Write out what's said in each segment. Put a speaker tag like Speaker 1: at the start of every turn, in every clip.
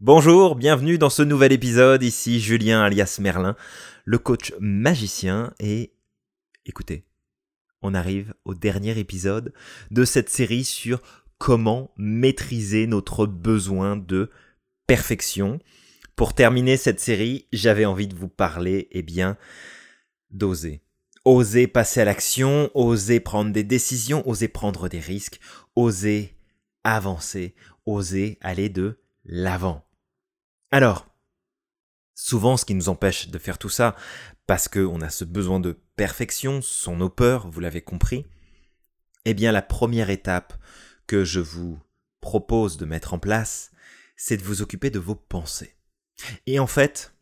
Speaker 1: Bonjour, bienvenue dans ce nouvel épisode. Ici Julien alias Merlin, le coach magicien. Et écoutez, on arrive au dernier épisode de cette série sur comment maîtriser notre besoin de perfection. Pour terminer cette série, j'avais envie de vous parler, eh bien, d'oser. Oser passer à l'action, oser prendre des décisions, oser prendre des risques, oser avancer, oser aller de l'avant. Alors, souvent ce qui nous empêche de faire tout ça, parce qu'on a ce besoin de perfection, sont nos peurs, vous l'avez compris, eh bien la première étape que je vous propose de mettre en place, c'est de vous occuper de vos pensées. Et en fait,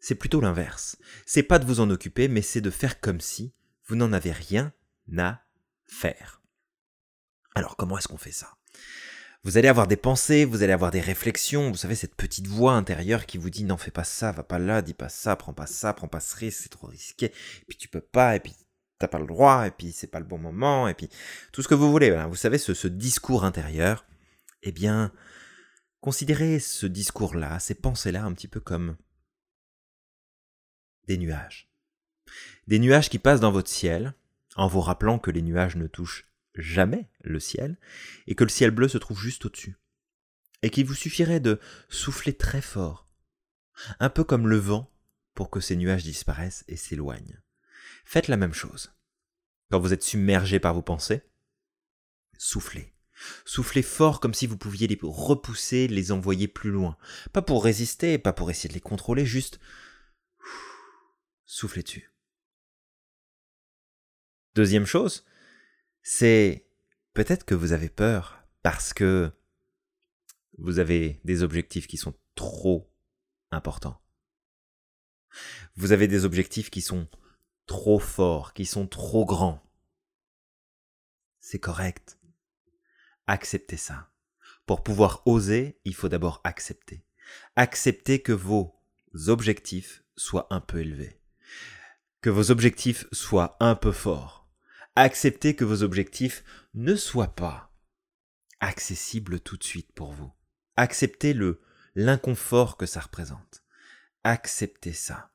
Speaker 1: c'est plutôt l'inverse. C'est pas de vous en occuper, mais c'est de faire comme si vous n'en avez rien à faire. Alors comment est-ce qu'on fait ça? Vous allez avoir des pensées, vous allez avoir des réflexions, vous savez, cette petite voix intérieure qui vous dit non, fais pas ça, va pas là, dis pas ça, prends pas ça, prends pas ce risque, c'est trop risqué, et puis tu peux pas, et puis t'as pas le droit, et puis c'est pas le bon moment, et puis tout ce que vous voulez. Vous savez, ce, ce discours intérieur, eh bien, considérez ce discours-là, ces pensées-là, un petit peu comme des nuages. Des nuages qui passent dans votre ciel, en vous rappelant que les nuages ne touchent jamais le ciel, et que le ciel bleu se trouve juste au-dessus. Et qu'il vous suffirait de souffler très fort, un peu comme le vent, pour que ces nuages disparaissent et s'éloignent. Faites la même chose. Quand vous êtes submergé par vos pensées, soufflez. Soufflez fort comme si vous pouviez les repousser, les envoyer plus loin. Pas pour résister, pas pour essayer de les contrôler, juste soufflez dessus. Deuxième chose, c'est peut-être que vous avez peur parce que vous avez des objectifs qui sont trop importants. Vous avez des objectifs qui sont trop forts, qui sont trop grands. C'est correct. Acceptez ça. Pour pouvoir oser, il faut d'abord accepter. Accepter que vos objectifs soient un peu élevés. Que vos objectifs soient un peu forts acceptez que vos objectifs ne soient pas accessibles tout de suite pour vous. Acceptez le l'inconfort que ça représente. Acceptez ça.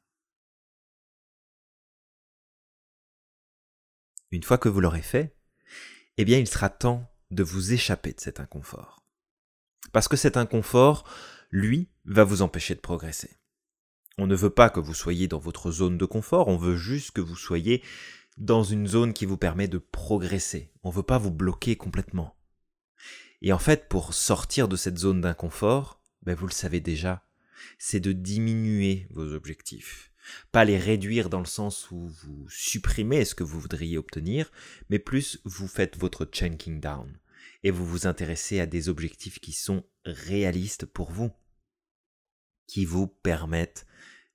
Speaker 1: Une fois que vous l'aurez fait, eh bien il sera temps de vous échapper de cet inconfort. Parce que cet inconfort, lui, va vous empêcher de progresser. On ne veut pas que vous soyez dans votre zone de confort, on veut juste que vous soyez dans une zone qui vous permet de progresser. On ne veut pas vous bloquer complètement. Et en fait, pour sortir de cette zone d'inconfort, ben vous le savez déjà, c'est de diminuer vos objectifs. Pas les réduire dans le sens où vous supprimez ce que vous voudriez obtenir, mais plus vous faites votre chunking down et vous vous intéressez à des objectifs qui sont réalistes pour vous, qui vous permettent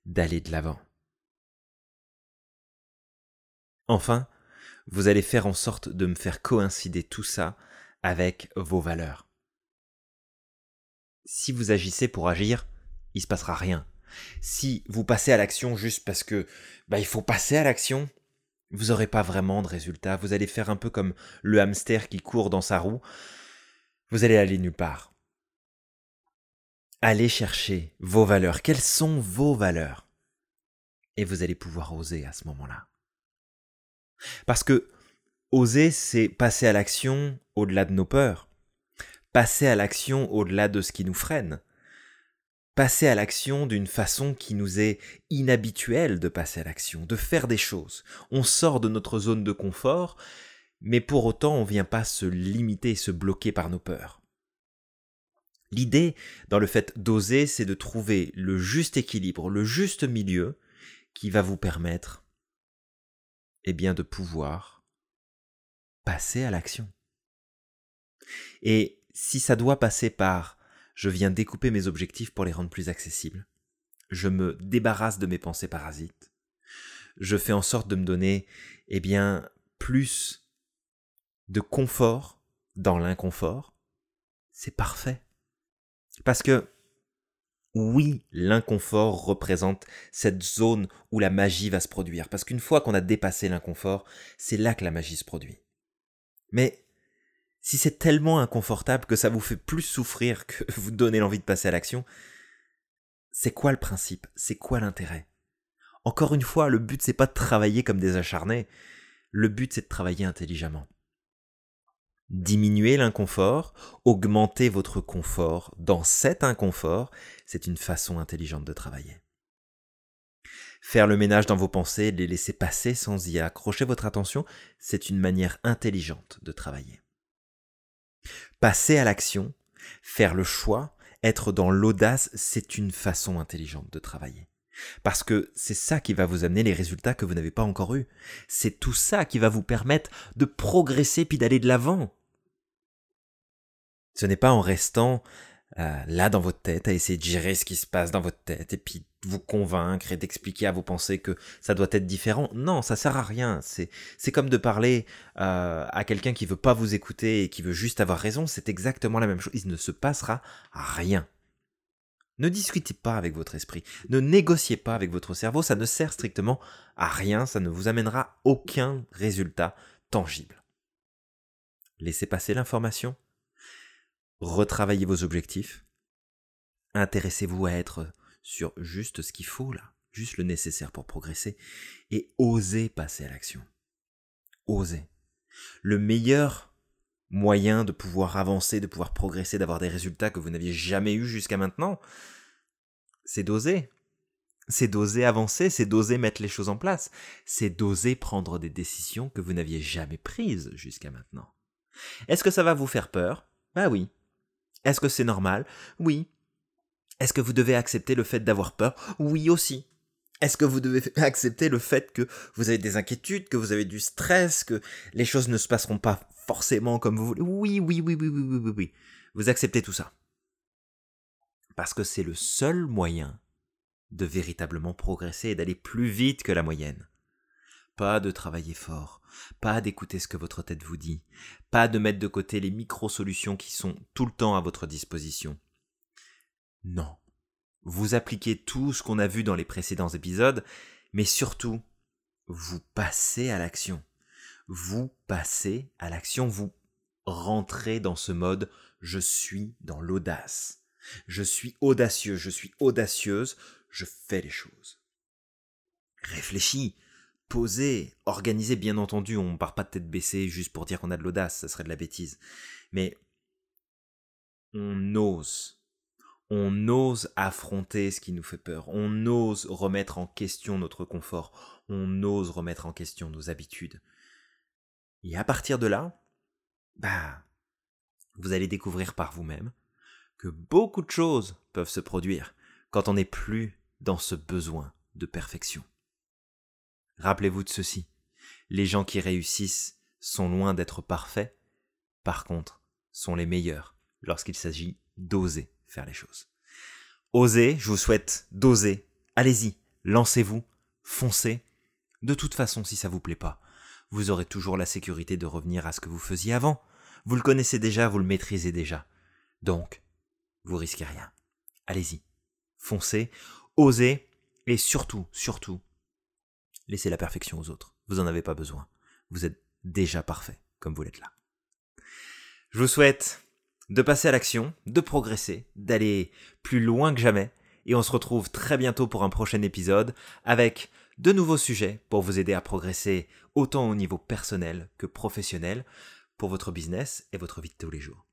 Speaker 1: d'aller de l'avant. Enfin, vous allez faire en sorte de me faire coïncider tout ça avec vos valeurs. Si vous agissez pour agir, il se passera rien. Si vous passez à l'action juste parce que bah, il faut passer à l'action, vous n'aurez pas vraiment de résultat. Vous allez faire un peu comme le hamster qui court dans sa roue. Vous allez aller nulle part. Allez chercher vos valeurs. Quelles sont vos valeurs? Et vous allez pouvoir oser à ce moment-là. Parce que oser, c'est passer à l'action au-delà de nos peurs, passer à l'action au-delà de ce qui nous freine, passer à l'action d'une façon qui nous est inhabituelle de passer à l'action, de faire des choses. On sort de notre zone de confort, mais pour autant on ne vient pas se limiter et se bloquer par nos peurs. L'idée dans le fait d'oser, c'est de trouver le juste équilibre, le juste milieu qui va vous permettre eh bien de pouvoir passer à l'action. Et si ça doit passer par je viens découper mes objectifs pour les rendre plus accessibles, je me débarrasse de mes pensées parasites, je fais en sorte de me donner eh bien plus de confort dans l'inconfort, c'est parfait. Parce que oui, l'inconfort représente cette zone où la magie va se produire. Parce qu'une fois qu'on a dépassé l'inconfort, c'est là que la magie se produit. Mais si c'est tellement inconfortable que ça vous fait plus souffrir que vous donner l'envie de passer à l'action, C'est quoi le principe? C'est quoi l'intérêt? Encore une fois, le but c'est pas de travailler comme des acharnés, le but c'est de travailler intelligemment. Diminuer l'inconfort, augmenter votre confort dans cet inconfort, c'est une façon intelligente de travailler. Faire le ménage dans vos pensées, les laisser passer sans y accrocher votre attention, c'est une manière intelligente de travailler. Passer à l'action, faire le choix, être dans l'audace, c'est une façon intelligente de travailler. Parce que c'est ça qui va vous amener les résultats que vous n'avez pas encore eus. C'est tout ça qui va vous permettre de progresser puis d'aller de l'avant. Ce n'est pas en restant euh, là dans votre tête à essayer de gérer ce qui se passe dans votre tête et puis vous convaincre et d'expliquer à vos pensées que ça doit être différent. Non, ça sert à rien. C'est comme de parler euh, à quelqu'un qui veut pas vous écouter et qui veut juste avoir raison. C'est exactement la même chose. Il ne se passera rien. Ne discutez pas avec votre esprit, ne négociez pas avec votre cerveau, ça ne sert strictement à rien, ça ne vous amènera aucun résultat tangible. Laissez passer l'information, retravaillez vos objectifs, intéressez-vous à être sur juste ce qu'il faut là, juste le nécessaire pour progresser, et osez passer à l'action. Osez. Le meilleur moyen de pouvoir avancer, de pouvoir progresser, d'avoir des résultats que vous n'aviez jamais eu jusqu'à maintenant, c'est d'oser. C'est d'oser avancer, c'est d'oser mettre les choses en place, c'est d'oser prendre des décisions que vous n'aviez jamais prises jusqu'à maintenant. Est-ce que ça va vous faire peur? Bah oui. Est-ce que c'est normal? Oui. Est-ce que vous devez accepter le fait d'avoir peur? Oui aussi. Est-ce que vous devez accepter le fait que vous avez des inquiétudes, que vous avez du stress, que les choses ne se passeront pas forcément comme vous voulez? Oui, oui, oui, oui, oui, oui, oui, oui. Vous acceptez tout ça. Parce que c'est le seul moyen de véritablement progresser et d'aller plus vite que la moyenne. Pas de travailler fort, pas d'écouter ce que votre tête vous dit, pas de mettre de côté les micro-solutions qui sont tout le temps à votre disposition. Non. Vous appliquez tout ce qu'on a vu dans les précédents épisodes, mais surtout, vous passez à l'action vous passez à l'action, vous rentrez dans ce mode je suis dans l'audace. Je suis audacieux, je suis audacieuse, je fais les choses. Réfléchis, posez, organisez bien entendu, on part pas de tête baissée juste pour dire qu'on a de l'audace, ça serait de la bêtise. Mais on ose. On ose affronter ce qui nous fait peur. On ose remettre en question notre confort. On ose remettre en question nos habitudes. Et à partir de là, bah, vous allez découvrir par vous-même que beaucoup de choses peuvent se produire quand on n'est plus dans ce besoin de perfection. Rappelez-vous de ceci. Les gens qui réussissent sont loin d'être parfaits, par contre, sont les meilleurs lorsqu'il s'agit d'oser faire les choses. Osez, je vous souhaite d'oser. Allez-y, lancez-vous, foncez. De toute façon, si ça vous plaît pas, vous aurez toujours la sécurité de revenir à ce que vous faisiez avant. Vous le connaissez déjà, vous le maîtrisez déjà. Donc, vous risquez rien. Allez-y, foncez, osez, et surtout, surtout, laissez la perfection aux autres. Vous n'en avez pas besoin. Vous êtes déjà parfait, comme vous l'êtes là. Je vous souhaite de passer à l'action, de progresser, d'aller plus loin que jamais, et on se retrouve très bientôt pour un prochain épisode avec de nouveaux sujets pour vous aider à progresser autant au niveau personnel que professionnel pour votre business et votre vie de tous les jours.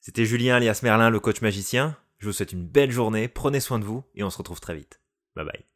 Speaker 1: C'était Julien alias Merlin, le coach magicien. Je vous souhaite une belle journée, prenez soin de vous et on se retrouve très vite. Bye bye.